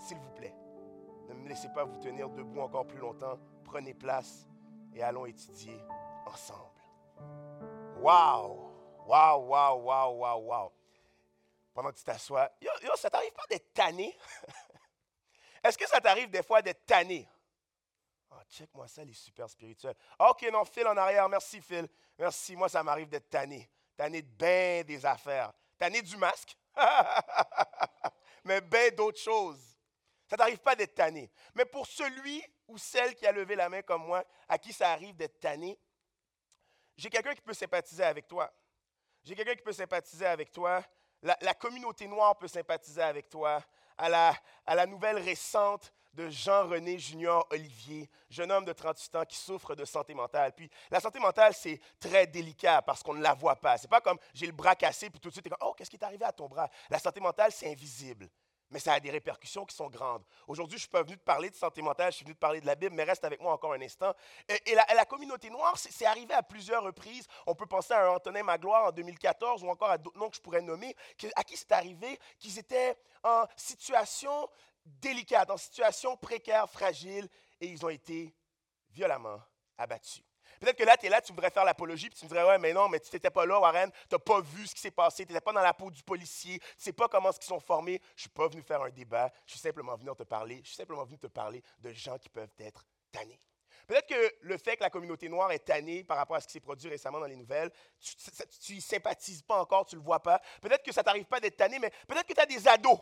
s'il vous plaît, ne me laissez pas vous tenir debout encore plus longtemps. Prenez place et allons étudier ensemble. Waouh! Waouh, waouh, waouh, waouh, waouh. Pendant que tu t'assois, yo, yo, ça t'arrive pas d'être tanné? Est-ce que ça t'arrive des fois d'être tanné? Oh, check-moi ça, les super spirituels. OK, non, Phil en arrière. Merci, Phil. Merci. Moi, ça m'arrive d'être tanné. Tanné de bien des affaires. Tanné du masque. Mais bien d'autres choses. Ça t'arrive pas d'être tanné. Mais pour celui ou celle qui a levé la main comme moi, à qui ça arrive d'être tanné, j'ai quelqu'un qui peut sympathiser avec toi. J'ai quelqu'un qui peut sympathiser avec toi. La, communauté noire peut sympathiser avec toi. À la, nouvelle récente de Jean-René Junior Olivier, jeune homme de 38 ans qui souffre de santé mentale. Puis la santé mentale, c'est très délicat parce qu'on ne la voit pas. C'est pas comme j'ai le bras cassé, puis tout de suite, comme, oh, qu'est-ce qui est arrivé à ton bras? La santé mentale, c'est invisible mais ça a des répercussions qui sont grandes. Aujourd'hui, je ne suis pas venu te parler de santé mentale, je suis venu te parler de la Bible, mais reste avec moi encore un instant. Et, la, communauté noire, c'est arrivé à plusieurs reprises. On peut penser à Antonin Magloire en 2014 ou encore à d'autres noms que je pourrais nommer, à qui c'est arrivé qu'ils étaient en situation délicate, en situation précaire, fragile, et ils ont été violemment abattus. Peut-être que là, tu es là, tu voudrais faire l'apologie, puis tu me dirais, ouais, mais non, mais tu n'étais pas là, Warren, tu n'as pas vu ce qui s'est passé, tu n'étais pas dans la peau du policier, tu ne sais pas comment ils sont formés. Je ne suis pas venu faire un débat, je suis simplement venu te parler, je suis simplement venu te parler de gens qui peuvent être tannés. Peut-être que le fait que la communauté noire est tannée par rapport à ce qui s'est produit récemment dans les nouvelles, tu n'y sympathises pas encore, tu ne le vois pas. Peut-être que ça t'arrive pas d'être tanné, mais peut-être que tu as des ados,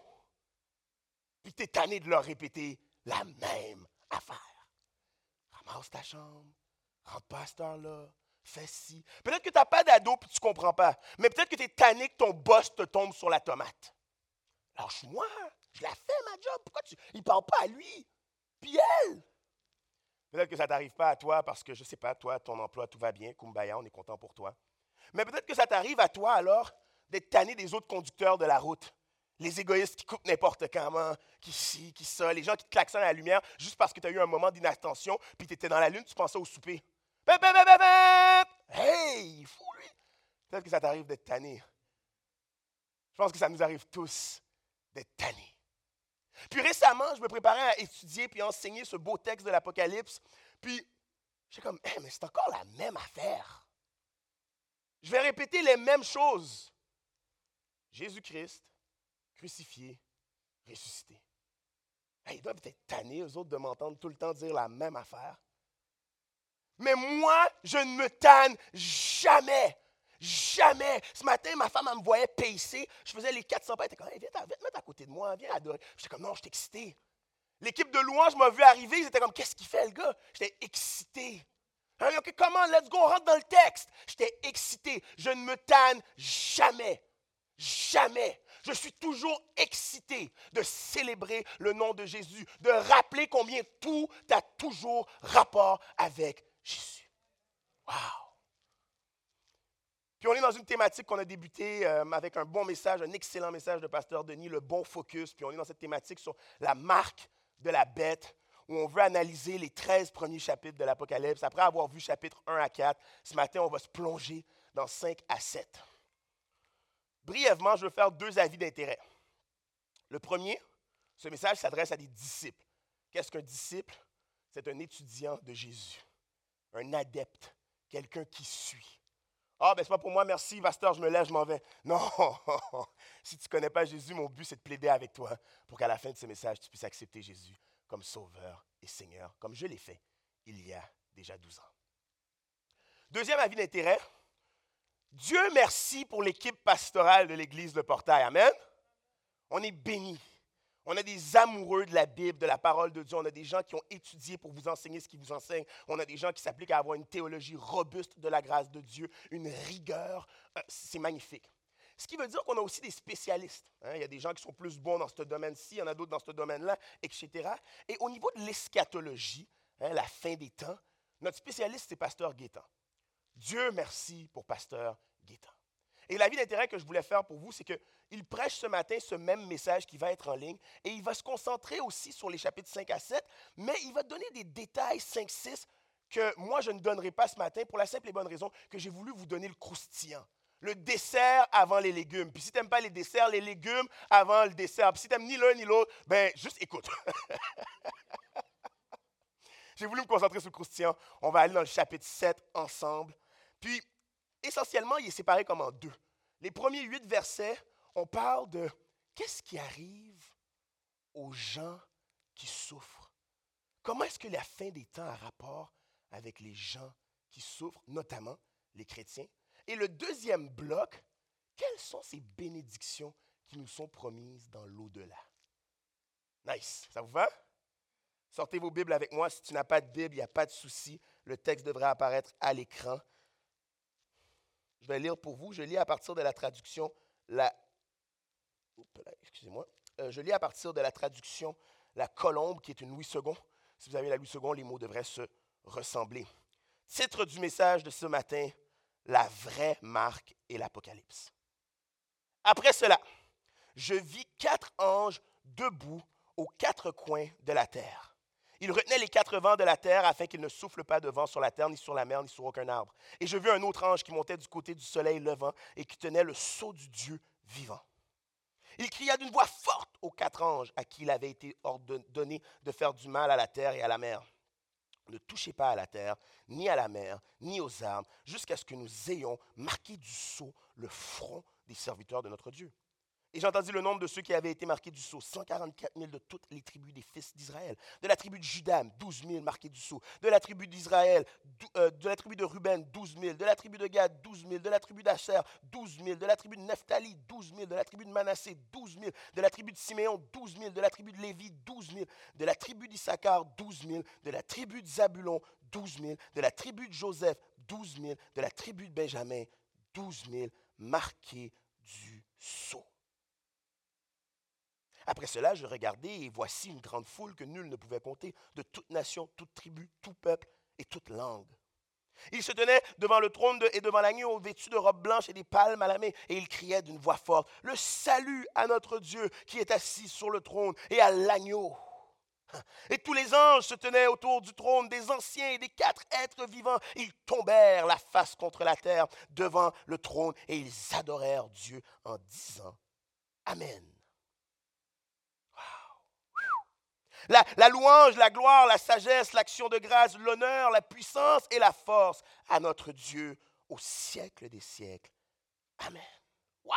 puis tu es tanné de leur répéter la même affaire. Ramasse ta chambre, rentre pas à là fais ci. Peut-être que tu n'as pas d'ado et tu ne comprends pas. Mais peut-être que tu es tanné que ton boss te tombe sur la tomate. Lâche-moi, je la fais ma job. Pourquoi tu. Il ne parle pas à lui? Puis elle. Peut-être que ça ne t'arrive pas à toi parce que, je ne sais pas, toi, ton emploi, tout va bien, Kumbaya, on est content pour toi. Mais peut-être que ça t'arrive à toi alors d'être tanné des autres conducteurs de la route. Les égoïstes qui coupent n'importe comment, qui ci, qui ça, les gens qui te klaxonnent à la lumière juste parce que tu as eu un moment d'inattention, puis tu étais dans la lune, tu pensais au souper. Hey, fou lui. Peut-être que ça t'arrive d'être tanné. Je pense que ça nous arrive tous d'être tanné. Puis récemment, je me préparais à étudier puis enseigner ce beau texte de l'Apocalypse. Puis, j'ai comme, hey, mais c'est encore la même affaire. Je vais répéter les mêmes choses. Jésus-Christ, crucifié, ressuscité. ils doivent être tannés, eux autres, de m'entendre tout le temps dire la même affaire. Mais moi, je ne me tanne jamais. Jamais. Ce matin, ma femme, elle me voyait pacer. Je faisais les 400 pas. Elle était comme, viens, viens te mettre à côté de moi, viens adorer. J'étais comme, non, je suis excité. L'équipe de louange m'a vu arriver. Ils étaient comme, qu'est-ce qu'il fait, le gars? J'étais excité. OK, comment? Let's go, on rentre dans le texte. J'étais excité. Je ne me tanne jamais. Jamais. Je suis toujours excité de célébrer le nom de Jésus, de rappeler combien tout a toujours rapport avec Jésus. Wow! Puis on est dans une thématique qu'on a débuté euh, avec un bon message, un excellent message de Pasteur Denis, le bon focus. Puis on est dans cette thématique sur la marque de la bête, où on veut analyser les 13 premiers chapitres de l'Apocalypse. Après avoir vu chapitres 1 à 4, ce matin, on va se plonger dans 5 à 7. Brièvement, je veux faire deux avis d'intérêt. Le premier, ce message s'adresse à des disciples. Qu'est-ce qu'un disciple? C'est un étudiant de Jésus un adepte, quelqu'un qui suit. Ah, ben c'est pas pour moi, merci, pasteur, je me lève, je m'en vais. Non, si tu ne connais pas Jésus, mon but, c'est de plaider avec toi pour qu'à la fin de ce message, tu puisses accepter Jésus comme Sauveur et Seigneur, comme je l'ai fait il y a déjà 12 ans. Deuxième avis d'intérêt, Dieu merci pour l'équipe pastorale de l'Église de Portail. Amen. On est bénis. On a des amoureux de la Bible, de la parole de Dieu. On a des gens qui ont étudié pour vous enseigner ce qu'ils vous enseignent. On a des gens qui s'appliquent à avoir une théologie robuste de la grâce de Dieu, une rigueur. Euh, c'est magnifique. Ce qui veut dire qu'on a aussi des spécialistes. Hein. Il y a des gens qui sont plus bons dans ce domaine-ci, il y en a d'autres dans ce domaine-là, etc. Et au niveau de l'eschatologie, hein, la fin des temps, notre spécialiste, c'est Pasteur Guétan. Dieu merci pour Pasteur Guétan. Et l'avis d'intérêt que je voulais faire pour vous, c'est qu'il prêche ce matin ce même message qui va être en ligne et il va se concentrer aussi sur les chapitres 5 à 7, mais il va donner des détails 5-6 que moi je ne donnerai pas ce matin pour la simple et bonne raison que j'ai voulu vous donner le croustillant. Le dessert avant les légumes. Puis si tu n'aimes pas les desserts, les légumes avant le dessert. Puis si tu n'aimes ni l'un ni l'autre, ben juste écoute. J'ai voulu me concentrer sur le croustillant. On va aller dans le chapitre 7 ensemble. Puis, essentiellement, il est séparé comme en deux. Les premiers huit versets, on parle de qu'est-ce qui arrive aux gens qui souffrent? Comment est-ce que la fin des temps a rapport avec les gens qui souffrent, notamment les chrétiens? Et le deuxième bloc, quelles sont ces bénédictions qui nous sont promises dans l'au-delà? Nice, ça vous va? Sortez vos Bibles avec moi. Si tu n'as pas de Bible, il n'y a pas de souci. Le texte devrait apparaître à l'écran. Je vais lire pour vous. Je lis à partir de la traduction la. Excusez-moi. Euh, je lis à partir de la traduction La Colombe, qui est une Louis II. Si vous avez la Louis II, les mots devraient se ressembler. Titre du message de ce matin La vraie marque et l'Apocalypse. Après cela, je vis quatre anges debout aux quatre coins de la terre. Ils retenaient les quatre vents de la terre afin qu'il ne souffle pas de vent sur la terre, ni sur la mer, ni sur aucun arbre. Et je vis un autre ange qui montait du côté du soleil levant et qui tenait le sceau du Dieu vivant. Il cria d'une voix forte aux quatre anges à qui il avait été ordonné de faire du mal à la terre et à la mer. Ne touchez pas à la terre, ni à la mer, ni aux arbres, jusqu'à ce que nous ayons marqué du sceau le front des serviteurs de notre Dieu. Et j'ai entendu le nombre de ceux qui avaient été marqués du sceau, 144 000 de toutes les tribus des fils d'Israël. De la tribu de Judas, 12 000 marqués du sceau. De la tribu d'Israël, euh, de la tribu de Ruben, 12 000. De la tribu de Gad, 12 000. De la tribu d'Asher, 12 000. De la tribu de Nephtali, 12 000. De la tribu de Manassé, 12 000. De la tribu de Siméon, 12 000. De la tribu de Lévi, 12 000. De la tribu d'Issachar, 12 000. De la tribu de Zabulon, 12 000. De la tribu de Joseph, 12 000. De la tribu de Benjamin, 12 000 marqués du sceau. Après cela, je regardai et voici une grande foule que nul ne pouvait compter, de toute nation, toute tribu, tout peuple et toute langue. Ils se tenaient devant le trône et devant l'agneau, vêtus de robes blanches et des palmes à la main, et ils criaient d'une voix forte, Le salut à notre Dieu qui est assis sur le trône et à l'agneau. Et tous les anges se tenaient autour du trône, des anciens et des quatre êtres vivants. Ils tombèrent la face contre la terre devant le trône et ils adorèrent Dieu en disant Amen. La, louange, la gloire, la sagesse, l'action de grâce, l'honneur, la puissance et la force à notre Dieu au siècle des siècles. Amen. Wow!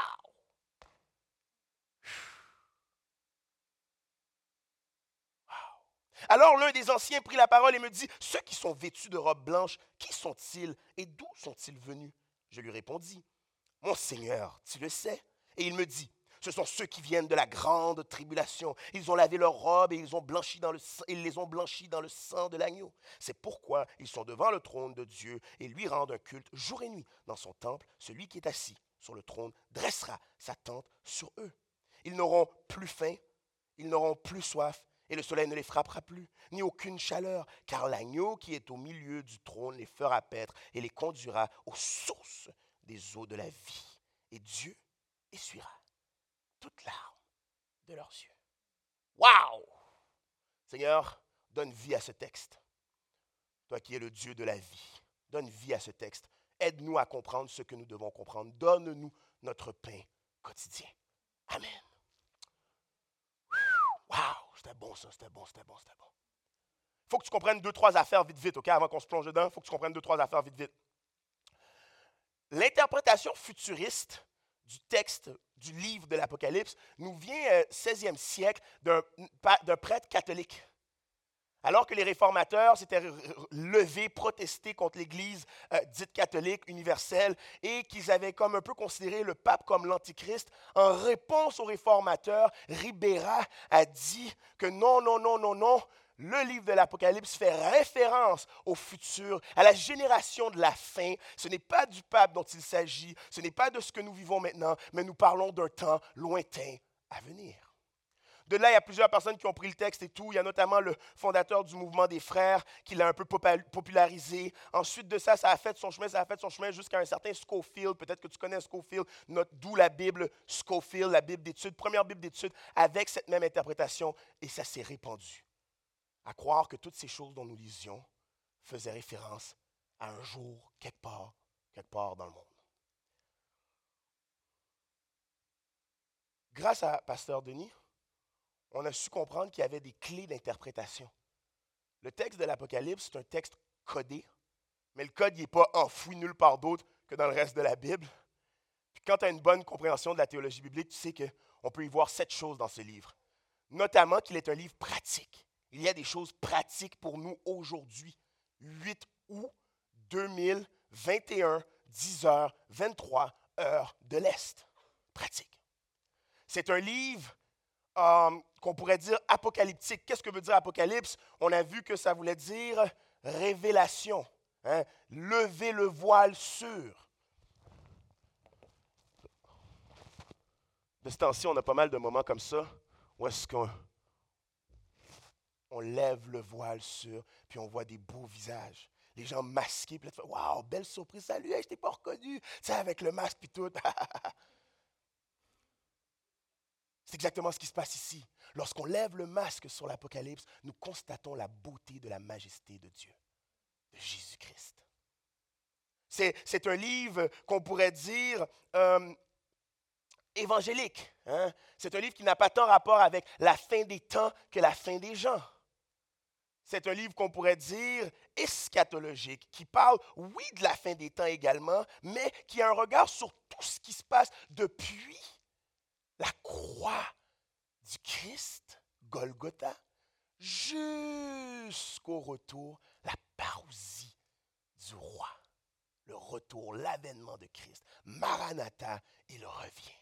Alors l'un des anciens prit la parole et me dit, Ceux qui sont vêtus de robes blanches, qui sont-ils et d'où sont-ils venus? Je lui répondis, Mon Seigneur, tu le sais. Et il me dit, ce sont ceux qui viennent de la grande tribulation. Ils ont lavé leurs robes et ils, les ont blanchis dans le sang de l'agneau. C'est pourquoi ils sont devant le trône de Dieu et lui rendent un culte jour et nuit. Dans son temple, celui qui est assis sur le trône dressera sa tente sur eux. Ils n'auront plus faim, ils n'auront plus soif, et le soleil ne les frappera plus, ni aucune chaleur, car l'agneau qui est au milieu du trône les fera paître et les conduira aux sources des eaux de la vie. Et Dieu essuiera toute larmes de leurs yeux. Waouh! Seigneur, donne vie à ce texte. Toi qui es le Dieu de la vie, donne vie à ce texte. Aide-nous à comprendre ce que nous devons comprendre. Donne-nous notre pain quotidien. Amen. Waouh! C'était bon ça, c'était bon, c'était bon, c'était bon. Il faut que tu comprennes deux, trois affaires vite, vite, OK, avant qu'on se plonge dedans. Il faut que tu comprennes deux, trois affaires vite, vite. L'interprétation futuriste du texte du livre de l'Apocalypse nous vient 16e euh, siècle d'un prêtre catholique. Alors que les réformateurs s'étaient levés, protestés contre l'Église euh, dite catholique universelle et qu'ils avaient comme un peu considéré le pape comme l'antichrist, en réponse aux réformateurs, Ribera a dit que non, non, non, non, non, le livre de l'Apocalypse fait référence au futur, à la génération de la fin. Ce n'est pas du pape dont il s'agit, ce n'est pas de ce que nous vivons maintenant, mais nous parlons d'un temps lointain à venir. De là, il y a plusieurs personnes qui ont pris le texte et tout. Il y a notamment le fondateur du mouvement des frères qui l'a un peu popularisé. Ensuite de ça, ça a fait son chemin, ça a fait son chemin jusqu'à un certain Schofield. Peut-être que tu connais Schofield, d'où la Bible Schofield, la Bible d'études, première Bible d'études, avec cette même interprétation. Et ça s'est répandu à croire que toutes ces choses dont nous lisions faisaient référence à un jour quelque part, quelque part dans le monde. grâce à Pasteur Denis, on a su comprendre qu'il y avait des clés d'interprétation. Le texte de l'Apocalypse, c'est un texte codé, mais le code n'est pas enfoui nulle part d'autre que dans le reste de la Bible. Puis quand tu as une bonne compréhension de la théologie biblique, tu sais qu'on peut y voir sept choses dans ce livre. Notamment qu'il est un livre pratique. Il y a des choses pratiques pour nous aujourd'hui. 8 août 2021, 10h, 23 heures de l'Est. Pratique. C'est un livre euh, qu'on pourrait dire apocalyptique. Qu'est-ce que veut dire apocalypse? On a vu que ça voulait dire révélation. Hein? Lever le voile sur. De ce temps-ci, on a pas mal de moments comme ça où est-ce qu'on on lève le voile sur, puis on voit des beaux visages. Les gens masqués, puis là, tu fais belle surprise, salut, je t'ai pas reconnu. Tu sais, avec le masque, puis tout. C'est exactement ce qui se passe ici. Lorsqu'on lève le masque sur l'Apocalypse, nous constatons la beauté de la majesté de Dieu, de Jésus-Christ. C'est un livre qu'on pourrait dire euh, évangélique. Hein. C'est un livre qui n'a pas tant rapport avec la fin des temps que la fin des gens. C'est un livre qu'on pourrait dire eschatologique, qui parle, oui, de la fin des temps également, mais qui a un regard sur tout ce qui se passe depuis la croix du Christ, Golgotha, jusqu'au retour, la parousie du roi. Le retour, l'avènement de Christ. Maranatha, il revient.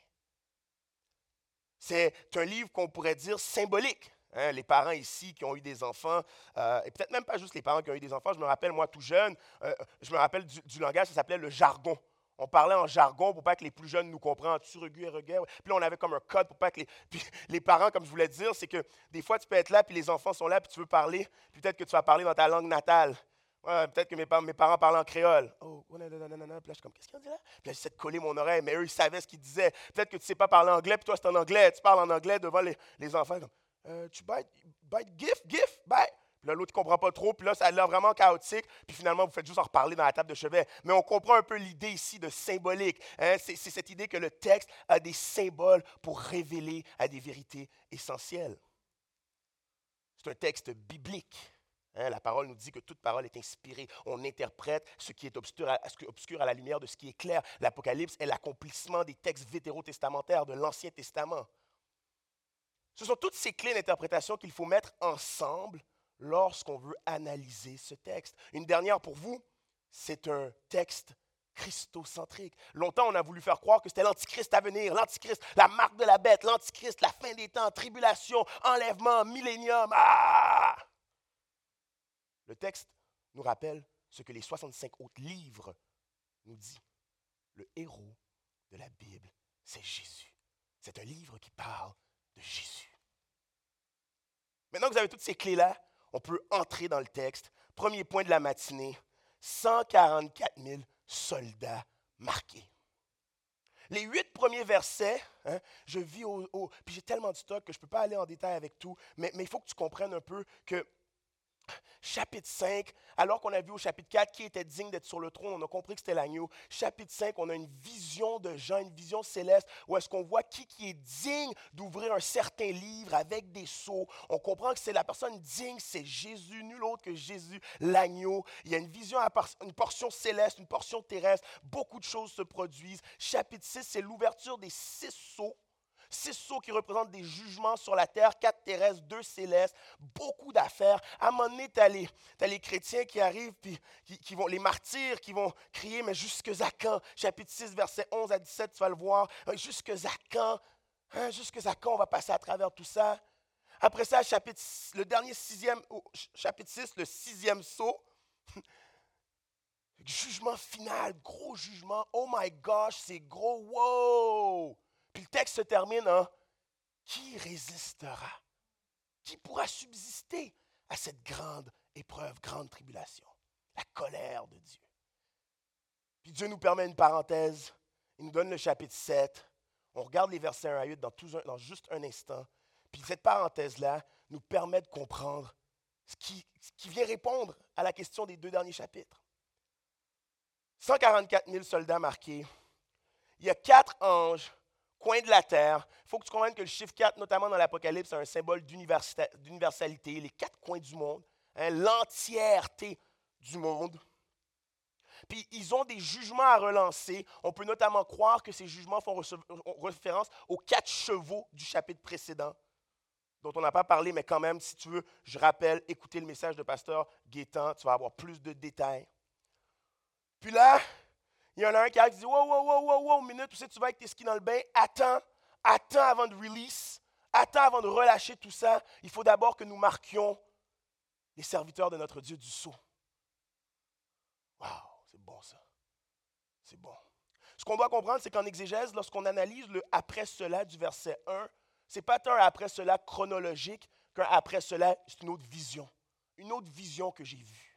C'est un livre qu'on pourrait dire symbolique. Hein. les parents ici qui ont eu des enfants, euh, et peut-être même pas juste les parents qui ont eu des enfants, je me rappelle, moi tout jeune, euh, je me rappelle du, langage, ça s'appelait le jargon. On parlait en jargon pour pas que les plus jeunes nous comprennent. Tu regues et Puis là, on avait comme un code pour pas que les. Puis parents, comme je voulais dire, c'est que des fois, tu peux être là, puis les enfants sont là, puis tu veux parler. Peut-être que tu vas parler dans ta langue natale. peut-être que mes, mes, parents parlaient en créole. Oh, nanana. Puis là, je suis comme, qu'est-ce qu'ils ont dit là? Puis là, j'essaie de coller mon oreille, mais eux, ils savaient ce qu'ils disaient. Peut-être que tu ne sais pas parler anglais, puis toi, c'est en anglais. Tu parles en anglais devant les, les enfants. Comme, euh, tu bite, gif, gif, bite. Puis là, l'autre ne comprend pas trop. Puis là, ça a l'air vraiment chaotique. Puis finalement, vous faites juste en reparler dans la table de chevet. Mais on comprend un peu l'idée ici de symbolique. Hein. C'est, cette idée que le texte a des symboles pour révéler à des vérités essentielles. C'est un texte biblique. Hein. la parole nous dit que toute parole est inspirée. On interprète ce qui est obscur à, à la lumière de ce qui est clair. L'Apocalypse est l'accomplissement des textes vétérotestamentaires de l'Ancien Testament. Ce sont toutes ces clés d'interprétation qu'il faut mettre ensemble lorsqu'on veut analyser ce texte. Une dernière pour vous, c'est un texte christocentrique. Longtemps, on a voulu faire croire que c'était l'antichrist à venir, l'antichrist, la marque de la bête, l'antichrist, la fin des temps, tribulation, enlèvement, millénium. Ah! Le texte nous rappelle ce que les 65 autres livres nous disent. Le héros de la Bible, c'est Jésus. C'est un livre qui parle de Jésus. Maintenant que vous avez toutes ces clés-là, on peut entrer dans le texte. Premier point de la matinée, 144 000 soldats marqués. Les huit premiers versets, hein, je vis au, Puis j'ai tellement de stock que je ne peux pas aller en détail avec tout, mais il faut que tu comprennes un peu que Chapitre 5, alors qu'on a vu au chapitre 4 qui était digne d'être sur le trône, on a compris que c'était l'agneau. Chapitre 5, on a une vision de Jean, une vision céleste, où est-ce qu'on voit qui, qui est digne d'ouvrir un certain livre avec des sceaux. On comprend que c'est la personne digne, c'est Jésus, nul autre que Jésus, l'agneau. Il y a une vision, une portion céleste, une portion terrestre. Beaucoup de choses se produisent. Chapitre 6, c'est l'ouverture des six sceaux Six sceaux qui représentent des jugements sur la terre, quatre terrestres, deux célestes, beaucoup d'affaires. À un moment donné, tu as, les chrétiens qui arrivent, puis qui, vont, les martyrs qui vont crier, mais jusque à quand? Chapitre 6, verset 11 à 17, tu vas le voir. Euh, jusque à quand? Hein, à quand on va passer à travers tout ça? Après ça, chapitre, le dernier sixième, chapitre 6, le sixième sceau. Jugement final, gros jugement. Oh my gosh, c'est gros. Wow! Puis le texte se termine en Qui résistera? Qui pourra subsister à cette grande épreuve, grande tribulation? La colère de Dieu. Puis Dieu nous permet une parenthèse. Il nous donne le chapitre 7. On regarde les versets 1 à 8 dans, juste un instant. Puis cette parenthèse-là nous permet de comprendre ce qui, ce qui vient répondre à la question des deux derniers chapitres. 144 000 soldats marqués. Il y a quatre anges coins de la terre. Il faut que tu comprennes que le chiffre 4, notamment dans l'Apocalypse, c'est un symbole d'universalité, les quatre coins du monde, hein, l'entièreté du monde. Puis ils ont des jugements à relancer. On peut notamment croire que ces jugements font référence aux quatre chevaux du chapitre précédent, dont on n'a pas parlé, mais quand même, si tu veux, je rappelle, écoutez le message de pasteur Gaétan, tu vas avoir plus de détails. Puis là, il y en a un qui et dit Wow, wow, wow, wow, wow, minute, tu sais, tu vas avec tes skis dans le bain, attends, attends avant de release, attends avant de relâcher tout ça. Il faut d'abord que nous marquions les serviteurs de notre Dieu du sceau. Wow, c'est bon ça. C'est bon. Ce qu'on doit comprendre, c'est qu'en exégèse, lorsqu'on analyse le après cela du verset 1, ce n'est pas un après cela chronologique qu'un après cela, c'est une autre vision. Une autre vision que j'ai vue.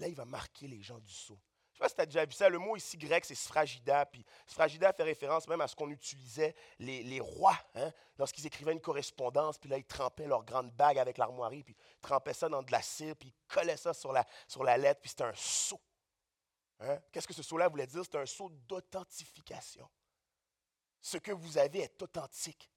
Là, il va marquer les gens du sceau. Je ne sais pas si tu as déjà vu ça. Le mot ici grec, c'est sfragida. Puis sfragida fait référence même à ce qu'on utilisait les, rois hein, lorsqu'ils écrivaient une correspondance. Puis là, ils trempaient leur grande bague avec l'armoirie. Puis ils trempaient ça dans de la cire. Puis ils collaient ça sur la, sur la lettre. Puis c'était un sceau. Hein? Qu'est-ce que ce sceau-là voulait dire? C'est un sceau d'authentification. Ce que vous avez est authentique.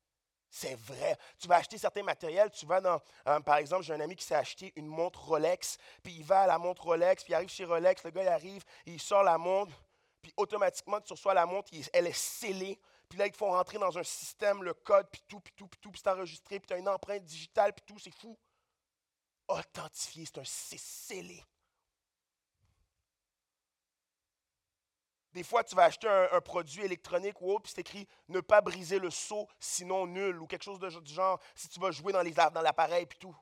C'est vrai. Tu vas acheter certains matériels, tu vas dans, euh, par exemple, j'ai un ami qui s'est acheté une montre Rolex, puis il va à la montre Rolex, puis il arrive chez Rolex, le gars il arrive, il sort la montre, puis automatiquement tu reçois la montre, elle est scellée, puis là ils te font rentrer dans un système, le code, puis tout, puis tout, puis tout, puis c'est enregistré, puis tu as une empreinte digitale, puis tout, c'est fou. Authentifié, c'est un scellé. Des fois, tu vas acheter un, produit électronique ou autre, puis c'est écrit ne pas briser le seau, sinon nul, ou quelque chose de, du genre, si tu vas jouer dans, les, dans l'appareil, puis tout.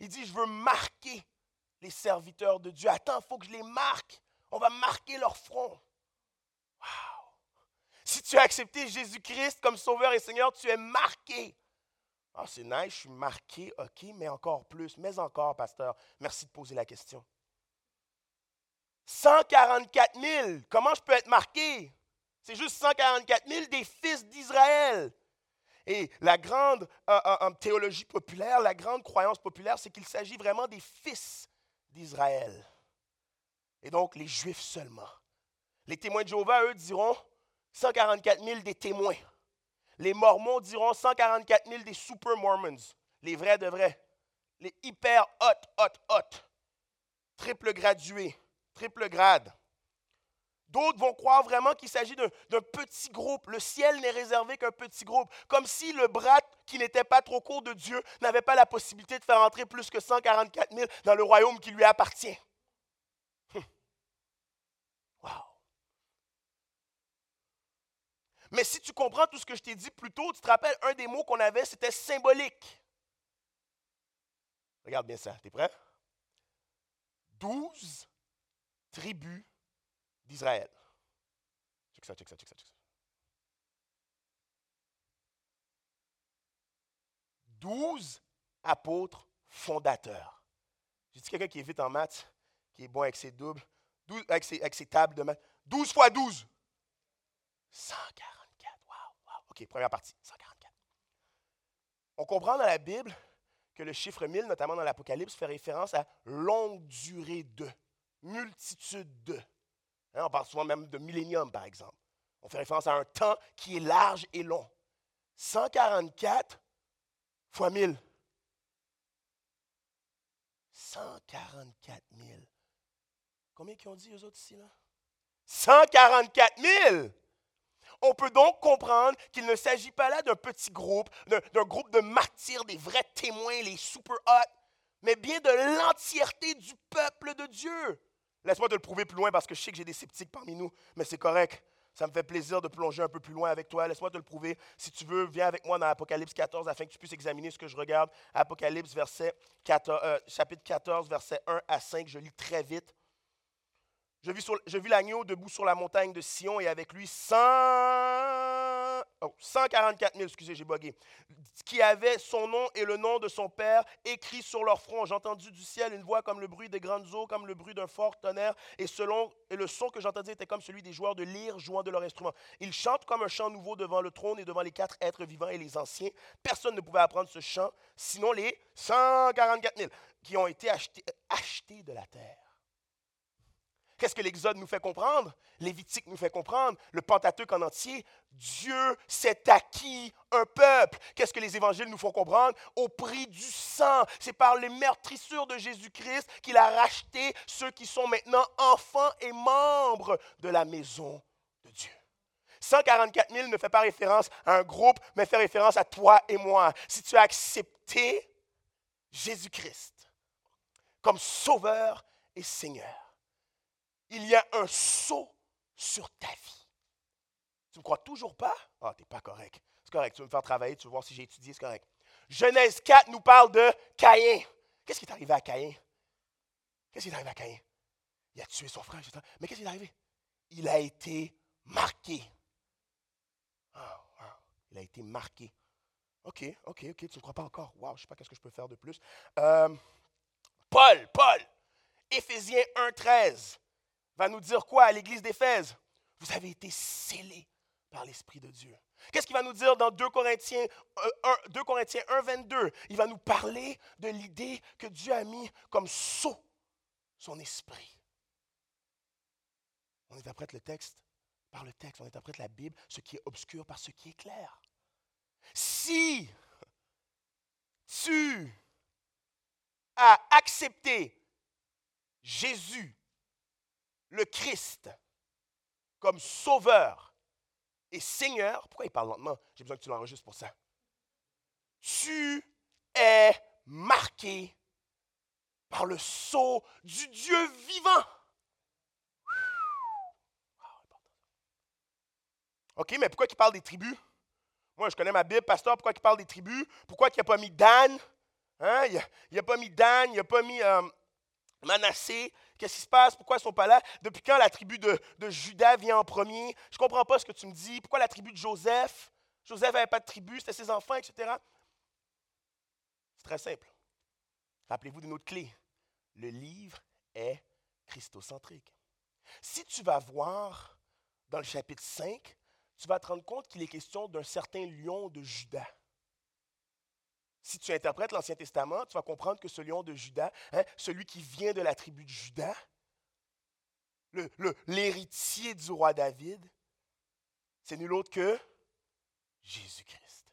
Il dit Je veux marquer les serviteurs de Dieu. Attends, il faut que je les marque. On va marquer leur front. Wow. Si tu as accepté Jésus-Christ comme Sauveur et Seigneur, tu es marqué. Ah, c'est nice, je suis marqué, ok, mais encore plus, mais encore, pasteur. Merci de poser la question. 144 000. Comment je peux être marqué? C'est juste 144 000 des fils d'Israël. Et la grande théologie populaire, la grande croyance populaire, c'est qu'il s'agit vraiment des fils d'Israël. Et donc les Juifs seulement. Les témoins de Jéhovah, eux, diront 144 000 des témoins. Les Mormons diront 144 000 des super Mormons, les vrais de vrais, les hyper hot, hot, hot, triple gradués triple grade. D'autres vont croire vraiment qu'il s'agit d'un petit groupe. Le ciel n'est réservé qu'un petit groupe. Comme si le bras qui n'était pas trop court de Dieu n'avait pas la possibilité de faire entrer plus que 144 000 dans le royaume qui lui appartient. Hum. Wow. Mais si tu comprends tout ce que je t'ai dit plus tôt, tu te rappelles, un des mots qu'on avait, c'était symbolique. Regarde bien ça. Tu es prêt? 12 tribus d'Israël. Check ça, check ça, check ça, check ça. 12 apôtres fondateurs. J'ai dit quelqu'un qui est vite en maths, qui est bon avec ses doubles, 12, avec, ses, avec, ses, tables de maths. 12 fois 12. 144. Wow, wow. OK, première partie, 144. On comprend dans la Bible que le chiffre 1000, notamment dans l'Apocalypse, fait référence à longue durée de multitude de. Hein, on parle souvent même de millénium, par exemple. On fait référence à un temps qui est large et long. 144 fois 1000. 144 000. Combien qui ont dit eux autres ici, là? 144 000! On peut donc comprendre qu'il ne s'agit pas là d'un petit groupe, d'un groupe de martyrs, des vrais témoins, les super hot, mais bien de l'entièreté du peuple de Dieu. Laisse-moi te le prouver plus loin parce que je sais que j'ai des sceptiques parmi nous, mais c'est correct. Ça me fait plaisir de plonger un peu plus loin avec toi. Laisse-moi te le prouver. Si tu veux, viens avec moi dans Apocalypse 14 afin que tu puisses examiner ce que je regarde. Apocalypse verset 14, euh, chapitre 14, verset 1 à 5. Je lis très vite. Je vis, vis l'agneau debout sur la montagne de Sion et avec lui 100 144 000, excusez, j'ai bugué, qui avaient son nom et le nom de son père écrit sur leur front. J'ai entendu du ciel une voix comme le bruit des grandes eaux, comme le bruit d'un fort tonnerre, et, selon, le son que j'entendais était comme celui des joueurs de lyre jouant de leur instrument. Ils chantent comme un chant nouveau devant le trône et devant les quatre êtres vivants et les anciens. Personne ne pouvait apprendre ce chant, sinon les 144 000 qui ont été achetés, achetés de la terre. Qu'est-ce que l'Exode nous fait comprendre? Lévitique nous fait comprendre, le Pentateuque en entier. Dieu s'est acquis un peuple. Qu'est-ce que les évangiles nous font comprendre? Au prix du sang. C'est par les meurtrissures de Jésus-Christ qu'il a racheté ceux qui sont maintenant enfants et membres de la maison de Dieu. 144 000 ne fait pas référence à un groupe, mais fait référence à toi et moi. Si tu as accepté Jésus-Christ comme sauveur et Seigneur, il y a un saut sur ta vie. Tu ne me crois toujours pas? Ah, tu n'es pas correct. C'est correct, tu veux me faire travailler, tu veux voir si j'ai étudié, c'est correct. Genèse 4 nous parle de Caïn. Qu'est-ce qui est arrivé à Caïn? Qu'est-ce qui est arrivé à Caïn? Il a tué son frère. Mais qu'est-ce qui est arrivé? Il a été marqué. Ah, il a été marqué. OK, OK, OK, tu ne crois pas encore. Wow, je ne sais pas qu'est-ce que je peux faire de plus. Euh, Paul, Paul, Éphésiens 1, 13 va nous dire quoi à l'église d'Éphèse? Vous avez été scellés par l'Esprit de Dieu. Qu'est-ce qu'il va nous dire dans 2 Corinthiens 1, 2 Corinthiens 1, 22? Il va nous parler de l'idée que Dieu a mis comme sceau son esprit. On interprète le texte par le texte, on interprète la Bible, ce qui est obscur par ce qui est clair. Si tu as accepté Jésus le Christ comme sauveur et Seigneur, pourquoi il parle lentement? J'ai besoin que tu l'enregistres pour ça. Tu es marqué par le sceau du Dieu vivant. OK, mais pourquoi il parle des tribus? Moi, je connais ma Bible, pasteur, pourquoi il parle des tribus? Pourquoi il n'a pas mis Dan? Hein? Il n'a pas mis Dan, il n'a pas mis euh, Manassé, qu'est-ce qui se passe? Pourquoi ils ne sont pas là? Depuis quand la tribu de, Judas vient en premier? Je ne comprends pas ce que tu me dis. Pourquoi la tribu de Joseph? Joseph n'avait pas de tribu, c'était ses enfants, etc. C'est très simple. Rappelez-vous d'une autre clé. Le livre est christocentrique. Si tu vas voir dans le chapitre 5, tu vas te rendre compte qu'il est question d'un certain lion de Judas. Si tu interprètes l'Ancien Testament, tu vas comprendre que ce lion de Judas, hein, celui qui vient de la tribu de Judas, l'héritier du roi David, c'est nul autre que Jésus-Christ.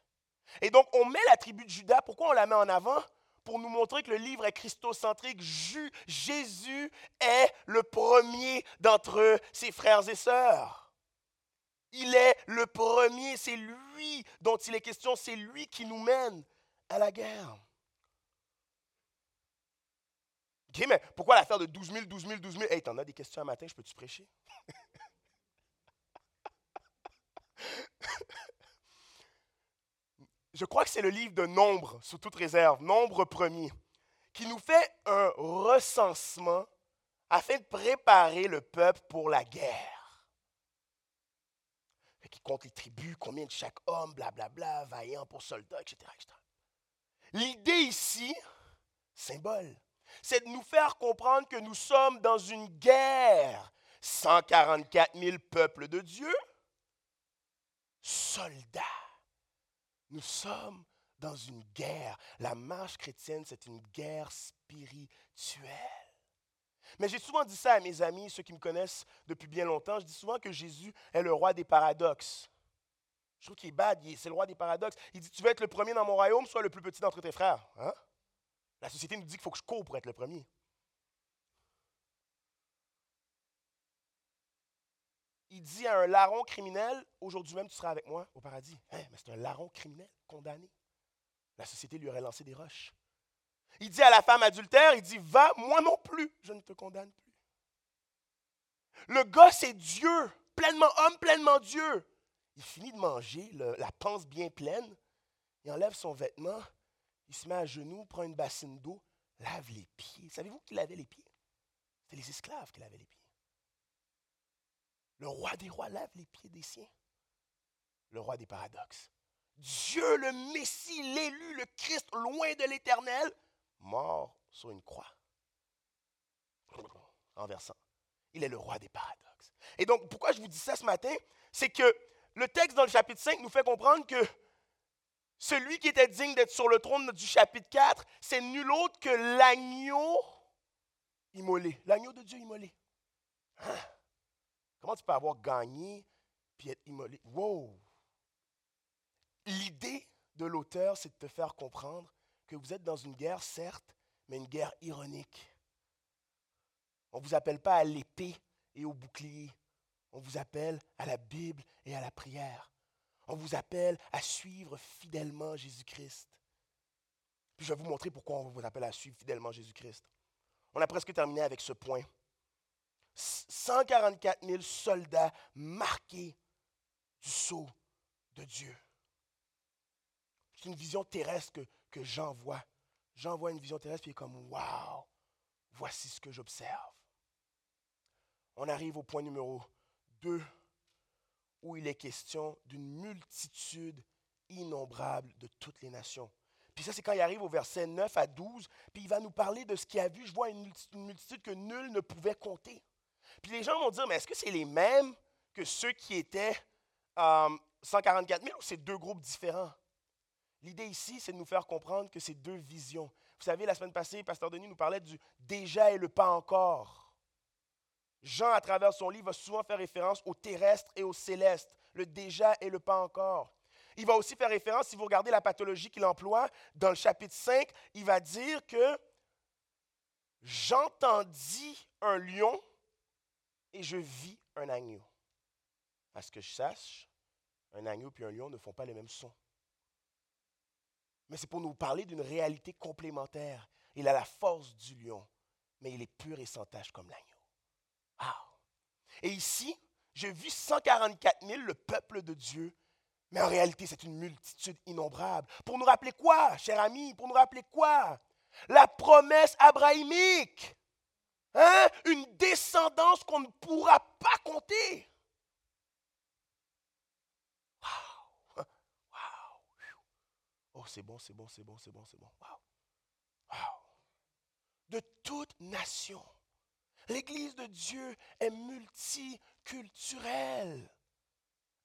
Et donc, on met la tribu de Judas, pourquoi on la met en avant? Pour nous montrer que le livre est christocentrique. Jésus est le premier d'entre ses frères et sœurs. Il est le premier, c'est lui dont il est question, c'est lui qui nous mène à la guerre. OK, mais pourquoi l'affaire de 12 000, 12 000, 12 000? Hey, t'en as des questions un matin, je peux-tu prêcher? je crois que c'est le livre de Nombre, sous toute réserve, Nombre premier, qui nous fait un recensement afin de préparer le peuple pour la guerre qui compte les tribus, combien de chaque homme, blablabla, vaillant pour soldats, etc. etc. L'idée ici, symbole, c'est de nous faire comprendre que nous sommes dans une guerre. 144 000 peuples de Dieu, soldats. Nous sommes dans une guerre. La marche chrétienne, c'est une guerre spirituelle. Mais j'ai souvent dit ça à mes amis, ceux qui me connaissent depuis bien longtemps. Je dis souvent que Jésus est le roi des paradoxes. Je trouve qu'il est bad, c'est le roi des paradoxes. Il dit Tu veux être le premier dans mon royaume, sois le plus petit d'entre tes frères. Hein? La société nous dit qu'il faut que je cours pour être le premier. Il dit à un larron criminel Aujourd'hui même, tu seras avec moi au paradis. Hein, mais c'est un larron criminel condamné. La société lui aurait lancé des roches. Il dit à la femme adultère Il dit Va, moi non plus, je ne te condamne plus. Le gars, c'est Dieu, pleinement homme, pleinement Dieu. Il finit de manger, la panse bien pleine. Il enlève son vêtement, il se met à genoux, prend une bassine d'eau, lave les pieds. Savez-vous qui lavait les pieds? C'était les esclaves qui lavaient les pieds. Le roi des rois lave les pieds des siens. Le roi des paradoxes. Dieu, le Messie, l'élu, le Christ, loin de l'éternel, mort sur une croix. Renversant. Il est le roi des paradoxes. Et donc, pourquoi je vous dis ça ce matin? C'est que le texte dans le chapitre 5 nous fait comprendre que celui qui était digne d'être sur le trône du chapitre 4, c'est nul autre que l'agneau immolé, l'agneau de Dieu immolé. Hein? Comment tu peux avoir gagné puis être immolé? Wow! L'idée de l'auteur, c'est de te faire comprendre que vous êtes dans une guerre, certes, mais une guerre ironique. On ne vous appelle pas à l'épée et au bouclier. On vous appelle à la Bible et à la prière. On vous appelle à suivre fidèlement Jésus-Christ. Puis je vais vous montrer pourquoi on vous appelle à suivre fidèlement Jésus-Christ. On a presque terminé avec ce point. 144 000 soldats marqués du sceau de Dieu. C'est une vision terrestre que, que Jean une vision terrestre et est comme Waouh, voici ce que j'observe. On arrive au point numéro 2 où il est question d'une multitude innombrable de toutes les nations. Puis ça, c'est quand il arrive au verset 9 à 12, puis il va nous parler de ce qu'il a vu. Je vois une multitude que nul ne pouvait compter. Puis les gens vont dire, mais est-ce que c'est les mêmes que ceux qui étaient 144 euh, 000 ou c'est deux groupes différents? L'idée ici, c'est de nous faire comprendre que c'est deux visions. Vous savez, la semaine passée, Pasteur Denis nous parlait du déjà et le pas encore. Jean, à travers son livre, va souvent faire référence au terrestre et au céleste, le déjà et le pas encore. Il va aussi faire référence, si vous regardez la pathologie qu'il emploie, dans le chapitre 5, il va dire que j'entendis un lion et je vis un agneau. À ce que je sache, un agneau et un lion ne font pas les mêmes sons. Mais c'est pour nous parler d'une réalité complémentaire. Il a la force du lion, mais il est pur et sans tache comme l'agneau. Et ici, j'ai vu 144 000, le peuple de Dieu, mais en réalité, c'est une multitude innombrable. Pour nous rappeler quoi, cher ami? Pour nous rappeler quoi? La promesse abrahamique. Hein? Une descendance qu'on ne pourra pas compter. Wow! Wow! Oh, c'est bon, c'est bon, c'est bon, c'est bon, c'est bon. Wow! Wow! De toute nation. L'Église de Dieu est multiculturelle.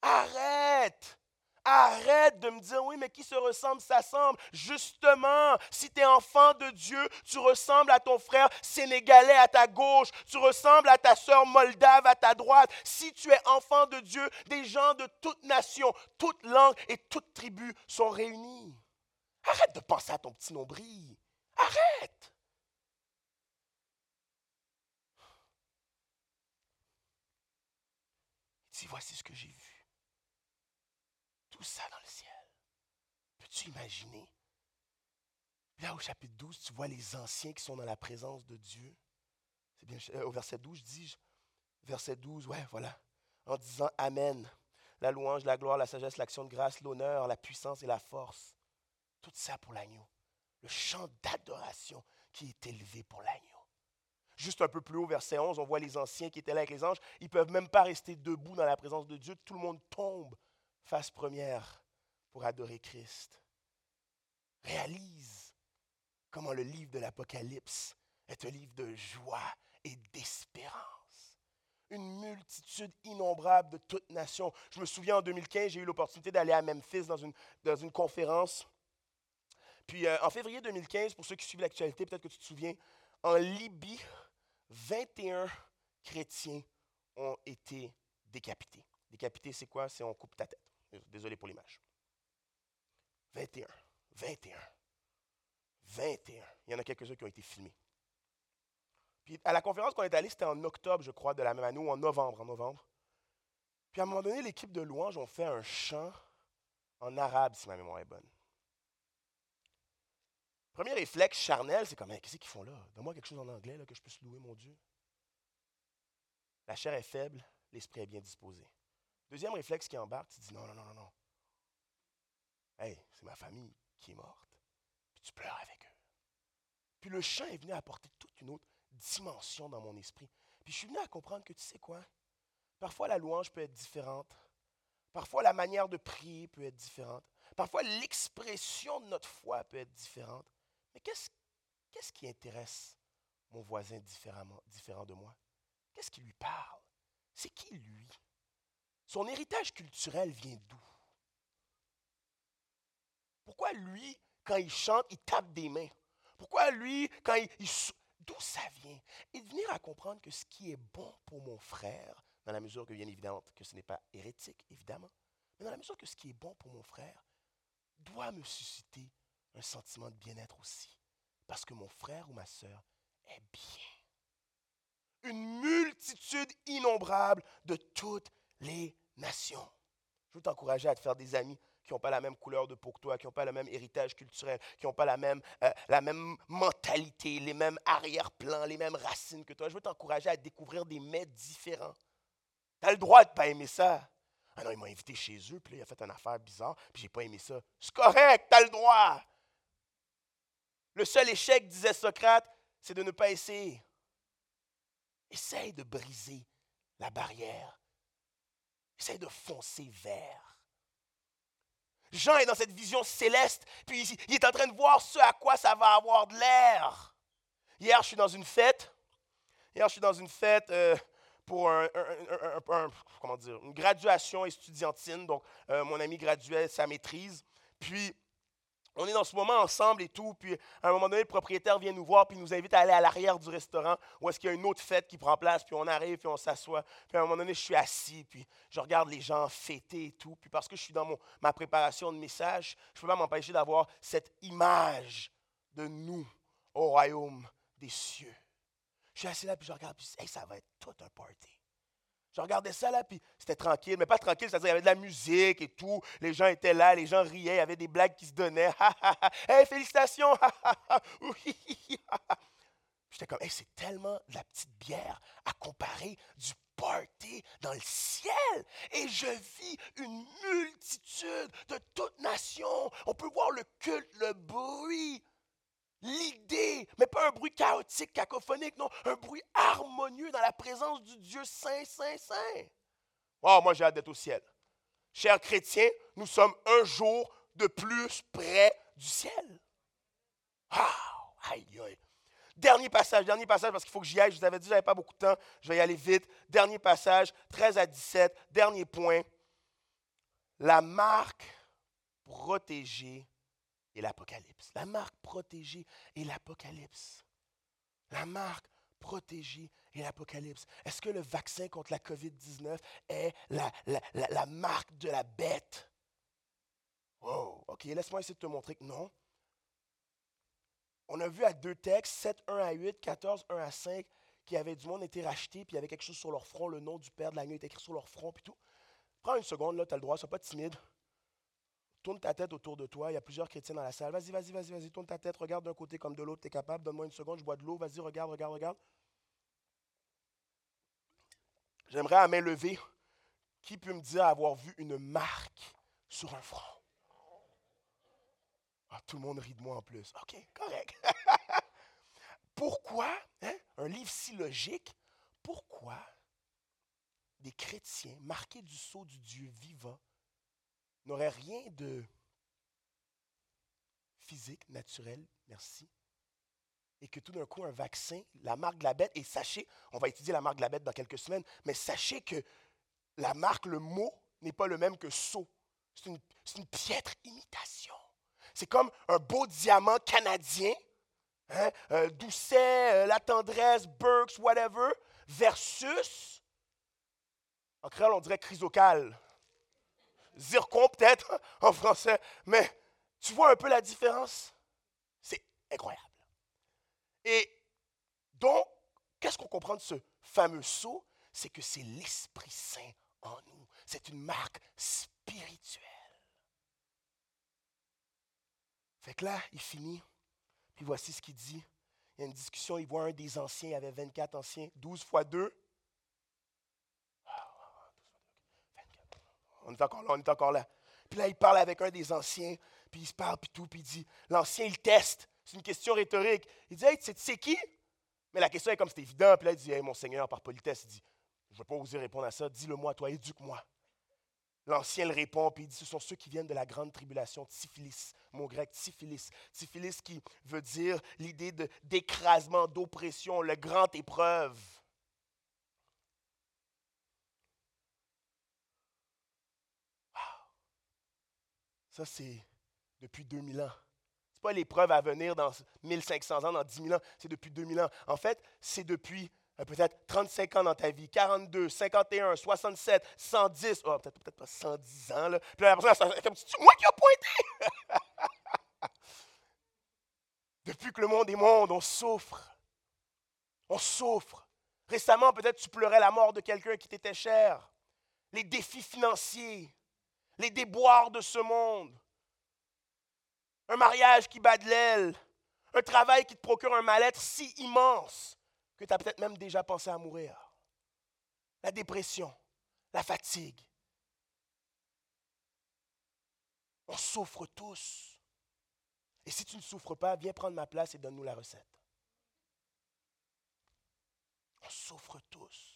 Arrête! Arrête de me dire, oui, mais qui se ressemble, s'assemble. Justement, si tu es enfant de Dieu, tu ressembles à ton frère sénégalais à ta gauche, tu ressembles à ta sœur moldave à ta droite. Si tu es enfant de Dieu, des gens de toute nation, toute langue et toute tribu sont réunis. Arrête de penser à ton petit nombril. Arrête. Voici ce que j'ai vu ça dans le ciel. Peux-tu imaginer? Là, au chapitre 12, tu vois les anciens qui sont dans la présence de Dieu. C'est bien, euh, au verset 12, je dis, verset 12, ouais, voilà, en disant Amen. La louange, la gloire, la sagesse, l'action de grâce, l'honneur, la puissance et la force. Tout ça pour l'agneau. Le chant d'adoration qui est élevé pour l'agneau. Juste un peu plus haut, verset 11, on voit les anciens qui étaient là avec les anges. Ils ne peuvent même pas rester debout dans la présence de Dieu. Tout le monde tombe face première pour adorer Christ. Réalise comment le livre de l'Apocalypse est un livre de joie et d'espérance. Une multitude innombrable de toutes nations. Je me souviens en 2015, j'ai eu l'opportunité d'aller à Memphis dans une, conférence. Puis euh, en février 2015, pour ceux qui suivent l'actualité, peut-être que tu te souviens, en Libye, 21 chrétiens ont été décapités. Décapité, c'est quoi? C'est on coupe ta tête. Désolé pour l'image. 21. 21. 21. Il y en a quelques-uns qui ont été filmés. Puis à la conférence qu'on est allé, c'était en octobre, je crois, de la même année, ou en novembre, en novembre. Puis à un moment donné, l'équipe de louanges ont fait un chant en arabe, si ma mémoire est bonne. Premier réflexe charnel, c'est comme, qu'est-ce qu'ils font là? Donne-moi quelque chose en anglais là, que je puisse louer mon Dieu. La chair est faible, l'esprit est bien disposé. Deuxième réflexe qui embarque, tu dis non, non, non, non, non. Hey, c'est ma famille qui est morte. Puis tu pleures avec eux. Puis le chant est venu apporter toute une autre dimension dans mon esprit. Puis je suis venu à comprendre que tu sais quoi? Parfois la louange peut être différente. Parfois la manière de prier peut être différente. Parfois l'expression de notre foi peut être différente. Mais qu'est-ce, qui intéresse mon voisin différent de moi? Qu'est-ce qui lui parle? C'est qui lui? Son héritage culturel vient d'où? Pourquoi lui, quand il chante, il tape des mains? Pourquoi lui, quand il, d'où ça vient? Et de venir à comprendre que ce qui est bon pour mon frère, dans la mesure que, bien évidemment, que ce n'est pas hérétique, évidemment, mais dans la mesure que ce qui est bon pour mon frère doit me susciter un sentiment de bien-être aussi, parce que mon frère ou ma sœur est bien. Une multitude innombrable de toutes les nations. Je veux t'encourager à te faire des amis qui n'ont pas la même couleur de peau que toi, qui n'ont pas le même héritage culturel, qui n'ont pas la même, euh, mentalité, les mêmes arrière-plans, les mêmes racines que toi. Je veux t'encourager à découvrir des mets différents. Tu as le droit de ne pas aimer ça. Ah non, il m'a invité chez eux, puis là, il a fait une affaire bizarre, puis j'ai pas aimé ça. C'est correct, tu as le droit. Le seul échec, disait Socrate, c'est de ne pas essayer. Essaye de briser la barrière. Essaye de foncer vers. Jean est dans cette vision céleste, puis il est en train de voir ce à quoi ça va avoir de l'air. Hier, je suis dans une fête. Hier, je suis dans une fête euh, pour un, une graduation estudiantine. Donc, euh, mon ami graduait sa maîtrise. Puis, on est dans ce moment ensemble et tout, puis à un moment donné, le propriétaire vient nous voir, puis nous invite à aller à l'arrière du restaurant, où est-ce qu'il y a une autre fête qui prend place, puis on arrive, puis on s'assoit. Puis à un moment donné, je suis assis, puis je regarde les gens fêter et tout, puis parce que je suis dans ma préparation de message, je ne peux pas m'empêcher d'avoir cette image de nous au royaume des cieux. Je suis assis là, puis je regarde, puis hey, ça va être tout un party. Je regardais ça là, puis c'était tranquille, mais pas tranquille, c'est-à-dire qu'il y avait de la musique et tout. Les gens étaient là, les gens riaient, il y avait des blagues qui se donnaient. hey, félicitations! J'étais comme, hey, c'est tellement de la petite bière à comparer du party dans le ciel. Et je vis une multitude de toutes nations. On peut voir le culte, le bruit l'idée, mais pas un bruit chaotique, cacophonique, non, un bruit harmonieux dans la présence du Dieu saint, saint, saint. Oh, moi j'ai hâte d'être au ciel. Chers chrétiens, nous sommes un jour de plus près du ciel. Ah, aïe, aïe. Dernier passage, dernier passage, parce qu'il faut que j'y aille. Je vous avais dit, je n'avais pas beaucoup de temps. Je vais y aller vite. Dernier passage, 13 à 17. Dernier point. La marque protégée et l'Apocalypse. La marque protégée et l'Apocalypse. La marque protégée et l'Apocalypse. Est-ce que le vaccin contre la COVID-19 est la, la, marque de la bête? Oh, OK, laisse-moi essayer de te montrer que non. On a vu à deux textes, 7, 1 à 8, 14, 1 à 5, qu'il y avait du monde été racheté, puis il y avait quelque chose sur leur front, le nom du Père de l'agneau est écrit sur leur front, puis tout. Prends une seconde, là, tu as le droit, sois pas timide. Tourne ta tête autour de toi. Il y a plusieurs chrétiens dans la salle. Vas-y, vas-y, vas-y, vas-y. Tourne ta tête. Regarde d'un côté comme de l'autre. Tu es capable. Donne-moi une seconde. Je bois de l'eau. Vas-y, regarde, regarde, regarde. J'aimerais à main levée. Qui peut me dire avoir vu une marque sur un front? Ah, tout le monde rit de moi en plus. OK, correct. pourquoi, hein, un livre si logique, pourquoi des chrétiens marqués du sceau du Dieu vivant n'aurait rien de physique, naturel, merci, et que tout d'un coup, un vaccin, la marque de la bête, et sachez, on va étudier la marque de la bête dans quelques semaines, mais sachez que la marque, le mot, n'est pas le même que sceau. C'est une, piètre imitation. C'est comme un beau diamant canadien, hein, euh, Doucet, euh, La Tendresse, Burks, whatever, versus, en créole, on dirait chrysocale zircon peut-être en français, mais tu vois un peu la différence? C'est incroyable. Et donc, qu'est-ce qu'on comprend de ce fameux sceau? C'est que c'est l'Esprit Saint en nous. C'est une marque spirituelle. Fait que là, il finit, puis voici ce qu'il dit. Il y a une discussion, il voit un des anciens, il y avait 24 anciens, 12 fois 2, On est encore là, on est encore là. Puis là, il parle avec un des anciens, puis il se parle, puis tout, puis il dit, l'ancien, il teste. C'est une question rhétorique. Il dit, hey, tu qui? Mais la question est comme c'est évident. Puis là, il dit, hey, mon Seigneur, par politesse, il dit, je ne vais pas oser répondre à ça, dis-le-moi, toi, éduque-moi. L'ancien répond, puis il dit, ce sont ceux qui viennent de la grande tribulation, syphilis, mon grec, syphilis. Syphilis qui veut dire l'idée d'écrasement, d'oppression, la grande épreuve. Ça, c'est depuis 2000 ans. pas l'épreuve à venir dans 1500 ans, dans 10 000 ans, c'est depuis 2000 ans. En fait, c'est depuis euh, peut-être 35 ans dans ta vie, 42, 51, 67, 110, oh, peut-être peut pas 110 ans. Là. La personne, c'est moi qui ai pointé. depuis que le monde est monde, on souffre. On souffre. Récemment, peut-être tu pleurais la mort de quelqu'un qui t'était cher. Les défis financiers, les déboires de ce monde. Un mariage qui bat de l'aile. Un travail qui te procure un mal-être si immense que tu as peut-être même déjà pensé à mourir. La dépression, la fatigue. On souffre tous. Et si tu ne souffres pas, viens prendre ma place et donne-nous la recette. On souffre tous.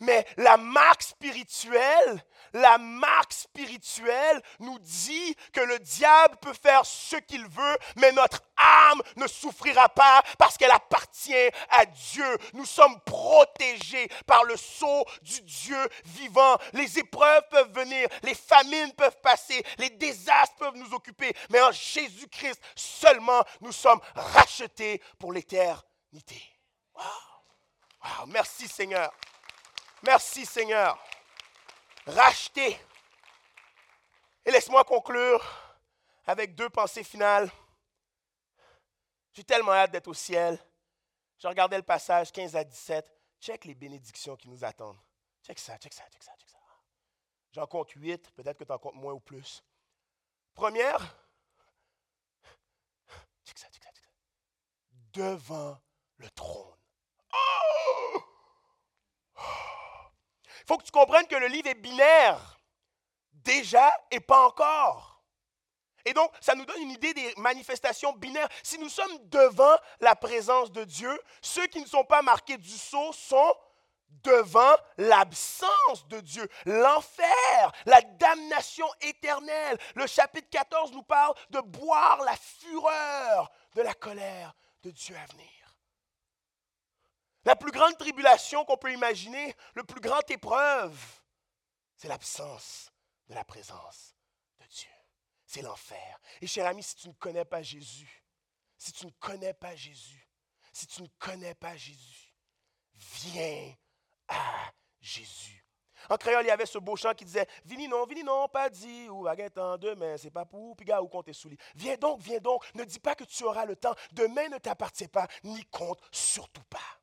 Mais la marque spirituelle, la marque spirituelle nous dit que le diable peut faire ce qu'il veut, mais notre âme ne souffrira pas parce qu'elle appartient à Dieu. Nous sommes protégés par le sceau du Dieu vivant. Les épreuves peuvent venir, les famines peuvent passer, les désastres peuvent nous occuper, mais en Jésus-Christ seulement nous sommes rachetés pour l'éternité. Wow. Merci Seigneur. Merci Seigneur. Racheté. Et laisse-moi conclure avec deux pensées finales. J'ai tellement hâte d'être au ciel. Je regardais le passage 15 à 17. Check les bénédictions qui nous attendent. Check ça, check ça, check ça, check ça. J'en compte huit, peut-être que tu en comptes moins ou plus. Première, check ça, check ça, check ça. Devant le trône. Oh! Faut que tu comprennes que le livre est binaire. Déjà et pas encore. Et donc, ça nous donne une idée des manifestations binaires. Si nous sommes devant la présence de Dieu, ceux qui ne sont pas marqués du sceau sont devant l'absence de Dieu, l'enfer, la damnation éternelle. Le chapitre 14 nous parle de boire la fureur de la colère de Dieu à venir. La plus grande tribulation qu'on peut imaginer, le plus grande épreuve, c'est l'absence de la présence de Dieu. C'est l'enfer. Et cher ami, si tu ne connais pas Jésus, si tu ne connais pas Jésus, si tu ne connais pas Jésus, viens à Jésus. En créole, il y avait ce beau chant qui disait Vini non, vini non, pas dit, ou temps demain, c'est pas pour, puis gars, où compter sous. Viens donc, viens donc, ne dis pas que tu auras le temps. Demain ne t'appartient pas, ni compte surtout pas.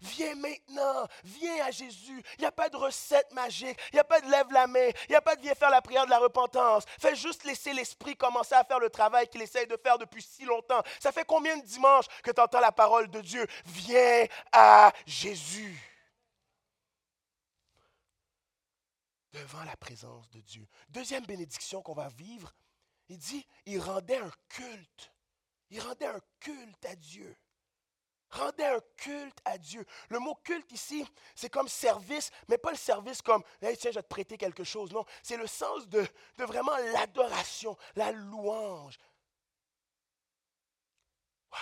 Viens maintenant, viens à Jésus. Il n'y a pas de recette magique, il n'y a pas de lève la main, il n'y a pas de viens faire la prière de la repentance. Fais juste laisser l'Esprit commencer à faire le travail qu'il essaye de faire depuis si longtemps. Ça fait combien de dimanches que tu entends la parole de Dieu? Viens à Jésus. Devant la présence de Dieu. Deuxième bénédiction qu'on va vivre, il dit, il rendait un culte. Il rendait un culte à Dieu. Rendez un culte à Dieu. Le mot culte ici, c'est comme service, mais pas le service comme, hey, tiens, je vais te prêter quelque chose. Non, c'est le sens de, vraiment l'adoration, la louange. Wow!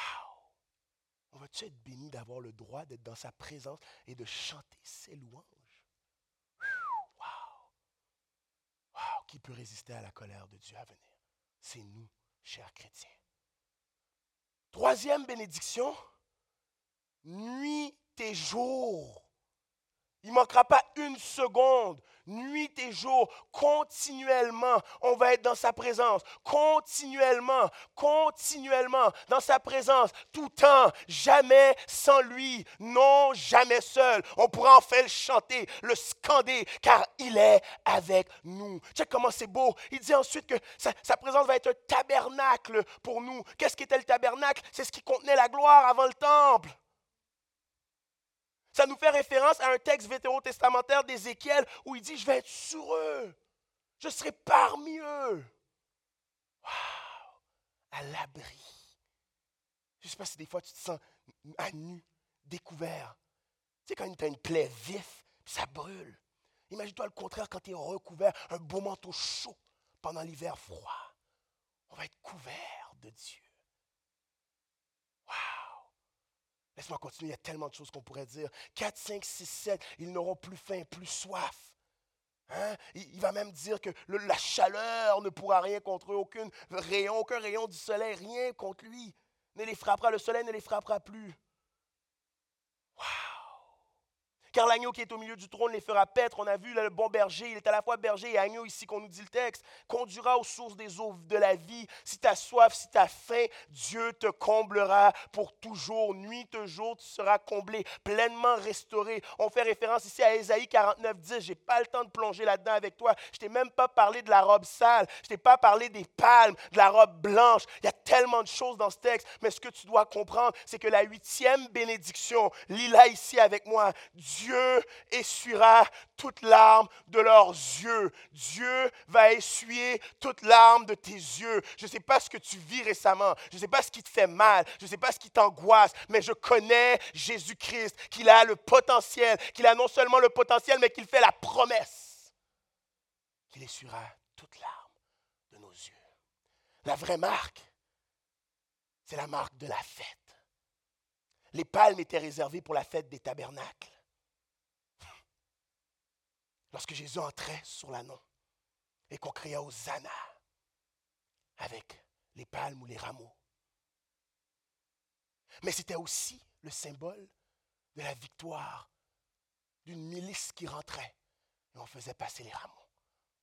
On va-tu être béni d'avoir le droit d'être dans sa présence et de chanter ses louanges? Wow! Wow! Qui peut résister à la colère de Dieu à venir? C'est nous, chers chrétiens. Troisième bénédiction, nuit et jour. Il ne manquera pas une seconde, nuit et jour, continuellement. On va être dans sa présence, continuellement, continuellement, dans sa présence, tout temps, jamais sans lui, non, jamais seul. On pourra enfin le chanter, le scander, car il est avec nous. Sais comment c'est beau. Il dit ensuite que sa, sa présence va être un tabernacle pour nous. Qu'est-ce qu'était le tabernacle? C'est ce qui contenait la gloire avant le temple. Ça nous fait référence à un texte vétérotestamentaire d'Ézéchiel où il dit, je vais être sur eux. Je serai parmi eux. Wow! À l'abri. Je ne sais pas si des fois tu te sens à nu, découvert. Tu sais, quand tu as une plaie vif, ça brûle. Imagine-toi le contraire quand tu es recouvert, un beau manteau chaud pendant l'hiver froid. On va être couvert de Dieu. Laisse-moi continuer, il y a tellement de choses qu'on pourrait dire. 4, 5, 6, 7, ils n'auront plus faim, plus soif. Hein? Il, va même dire que la chaleur ne pourra rien contre eux, aucun rayon, aucun rayon du soleil, rien contre lui. Ne les frappera, le soleil ne les frappera plus. Car l'agneau qui est au milieu du trône les fera paître. On a vu le bon berger, il est à la fois berger et agneau ici qu'on nous dit le texte. Conduira aux sources des eaux de la vie. Si tu as soif, si tu as faim, Dieu te comblera pour toujours. Nuit et jour, tu seras comblé, pleinement restauré. On fait référence ici à Ésaïe 49, 10. Je n'ai pas le temps de plonger là-dedans avec toi. Je t'ai même pas parlé de la robe sale. Je t'ai pas parlé des palmes, de la robe blanche. Il y a tellement de choses dans ce texte. Mais ce que tu dois comprendre, c'est que la huitième bénédiction, lis-la ici avec moi. Essuiera toute larme de leurs yeux. Dieu va essuyer toute larme de tes yeux. Je ne sais pas ce que tu vis récemment. Je ne sais pas ce qui te fait mal. Je ne sais pas ce qui t'angoisse. Mais je connais Jésus-Christ, qu'il a le potentiel, qu'il a non seulement le potentiel, mais qu'il fait la promesse qu'il essuiera toute larme de nos yeux. La vraie marque, c'est la marque de la fête. Les palmes étaient réservées pour la fête des tabernacles lorsque Jésus entrait sur l'annon et qu'on criait Hosanna avec les palmes ou les rameaux. Mais c'était aussi le symbole de la victoire d'une milice qui rentrait et on faisait passer les rameaux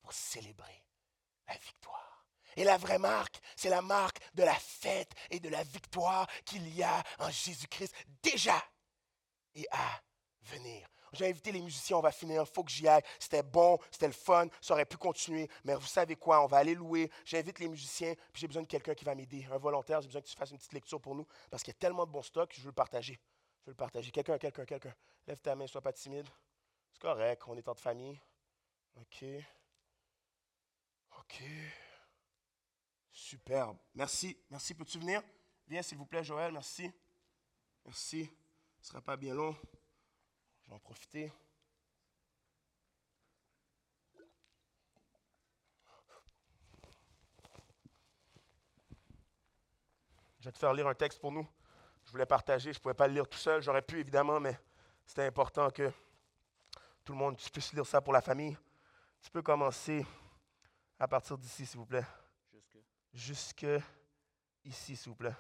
pour célébrer la victoire. Et la vraie marque, c'est la marque de la fête et de la victoire qu'il y a en Jésus-Christ déjà et à venir. J'ai invité les musiciens, on va finir, il faut que j'y aille. C'était bon, c'était le fun, ça aurait pu continuer, mais vous savez quoi, on va aller louer. J'invite les musiciens, puis j'ai besoin de quelqu'un qui va m'aider, un volontaire, j'ai besoin que tu fasses une petite lecture pour nous, parce qu'il y a tellement de bons stocks, je veux le partager. Je veux le partager. Quelqu'un, quelqu'un, quelqu'un. Lève ta main, sois pas timide. C'est correct, on est en famille. OK. OK. Superbe. Merci. Merci. Peux-tu venir? Viens, s'il vous plaît, Joël. Merci. Merci. Ce ne sera pas bien long. Je vais en profiter. Je vais te faire lire un texte pour nous. Je voulais partager, je ne pouvais pas le lire tout seul. J'aurais pu, évidemment, mais c'était important que tout le monde puisse lire ça pour la famille. Tu peux commencer à partir d'ici, s'il vous plaît. Jusque. Jusque ici, s'il vous plaît.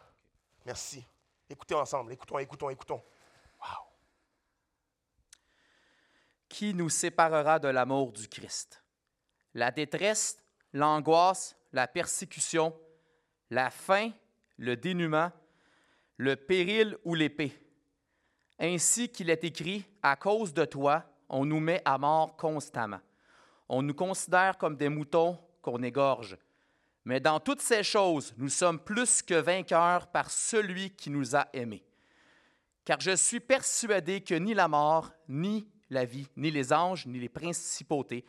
Merci. Écoutez ensemble, écoutons, écoutons, écoutons. Qui nous séparera de l'amour du Christ? La détresse, l'angoisse, la persécution, la faim, le dénuement, le péril ou l'épée. Ainsi qu'il est écrit, à cause de toi, on nous met à mort constamment. On nous considère comme des moutons qu'on égorge. Mais dans toutes ces choses, nous sommes plus que vainqueurs par celui qui nous a aimés. Car je suis persuadé que ni la mort, ni la vie, ni les anges, ni les principautés,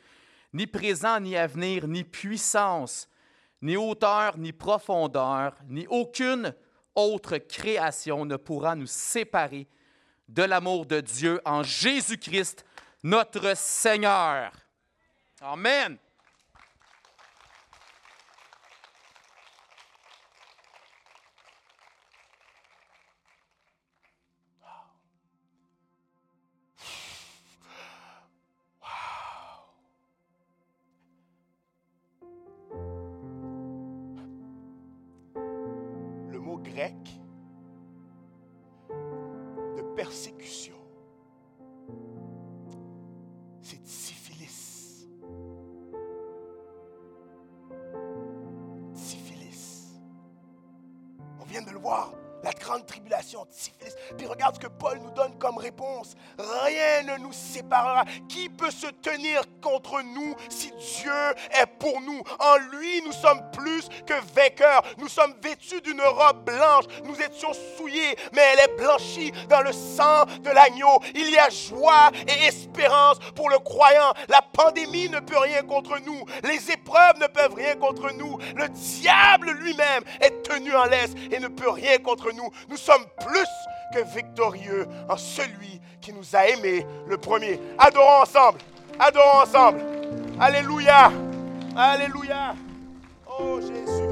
ni présent, ni avenir, ni puissance, ni hauteur, ni profondeur, ni aucune autre création ne pourra nous séparer de l'amour de Dieu en Jésus-Christ, notre Seigneur. Amen. De persécution. C'est syphilis. Syphilis. On vient de le voir la grande tribulation, Puis regarde ce que Paul nous donne comme réponse. Rien ne nous séparera. Qui peut se tenir contre nous si Dieu est pour nous? En lui, nous sommes plus que vainqueurs. Nous sommes vêtus d'une robe blanche. Nous étions souillés, mais elle est blanchie dans le sang de l'agneau. Il y a joie et espérance pour le croyant. La pandémie ne peut rien contre nous. Les épreuves ne peuvent rien contre nous. Le diable lui-même est tenu en laisse et ne peut rien contre nous. Nous sommes plus que victorieux en celui qui nous a aimés le premier. Adorons ensemble. Adorons ensemble. Alléluia. Alléluia. Oh Jésus.